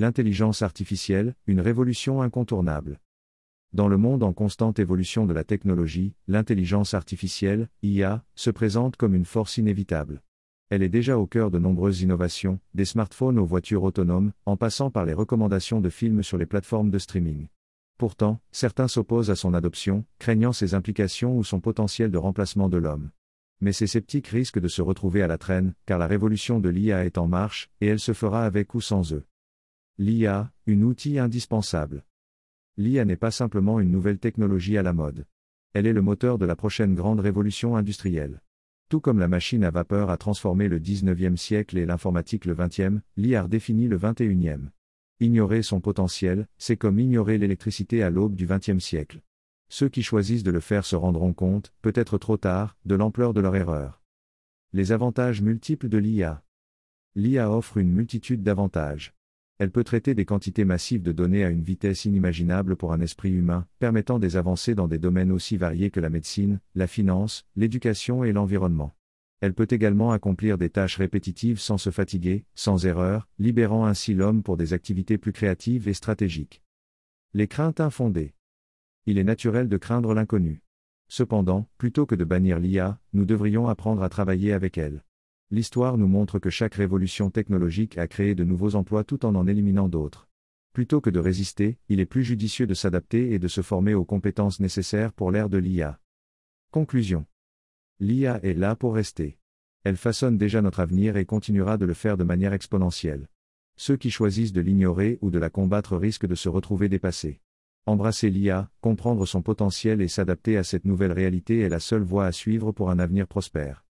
L'intelligence artificielle, une révolution incontournable. Dans le monde en constante évolution de la technologie, l'intelligence artificielle, IA, se présente comme une force inévitable. Elle est déjà au cœur de nombreuses innovations, des smartphones aux voitures autonomes, en passant par les recommandations de films sur les plateformes de streaming. Pourtant, certains s'opposent à son adoption, craignant ses implications ou son potentiel de remplacement de l'homme. Mais ces sceptiques risquent de se retrouver à la traîne, car la révolution de l'IA est en marche, et elle se fera avec ou sans eux. L'IA, une outil indispensable. L'IA n'est pas simplement une nouvelle technologie à la mode. Elle est le moteur de la prochaine grande révolution industrielle. Tout comme la machine à vapeur a transformé le 19e siècle et l'informatique le 20e, l'IA définit le 21e. Ignorer son potentiel, c'est comme ignorer l'électricité à l'aube du XXe siècle. Ceux qui choisissent de le faire se rendront compte, peut-être trop tard, de l'ampleur de leur erreur. Les avantages multiples de l'IA. L'IA offre une multitude d'avantages. Elle peut traiter des quantités massives de données à une vitesse inimaginable pour un esprit humain, permettant des avancées dans des domaines aussi variés que la médecine, la finance, l'éducation et l'environnement. Elle peut également accomplir des tâches répétitives sans se fatiguer, sans erreur, libérant ainsi l'homme pour des activités plus créatives et stratégiques. Les craintes infondées. Il est naturel de craindre l'inconnu. Cependant, plutôt que de bannir l'IA, nous devrions apprendre à travailler avec elle. L'histoire nous montre que chaque révolution technologique a créé de nouveaux emplois tout en en éliminant d'autres. Plutôt que de résister, il est plus judicieux de s'adapter et de se former aux compétences nécessaires pour l'ère de l'IA. Conclusion. L'IA est là pour rester. Elle façonne déjà notre avenir et continuera de le faire de manière exponentielle. Ceux qui choisissent de l'ignorer ou de la combattre risquent de se retrouver dépassés. Embrasser l'IA, comprendre son potentiel et s'adapter à cette nouvelle réalité est la seule voie à suivre pour un avenir prospère.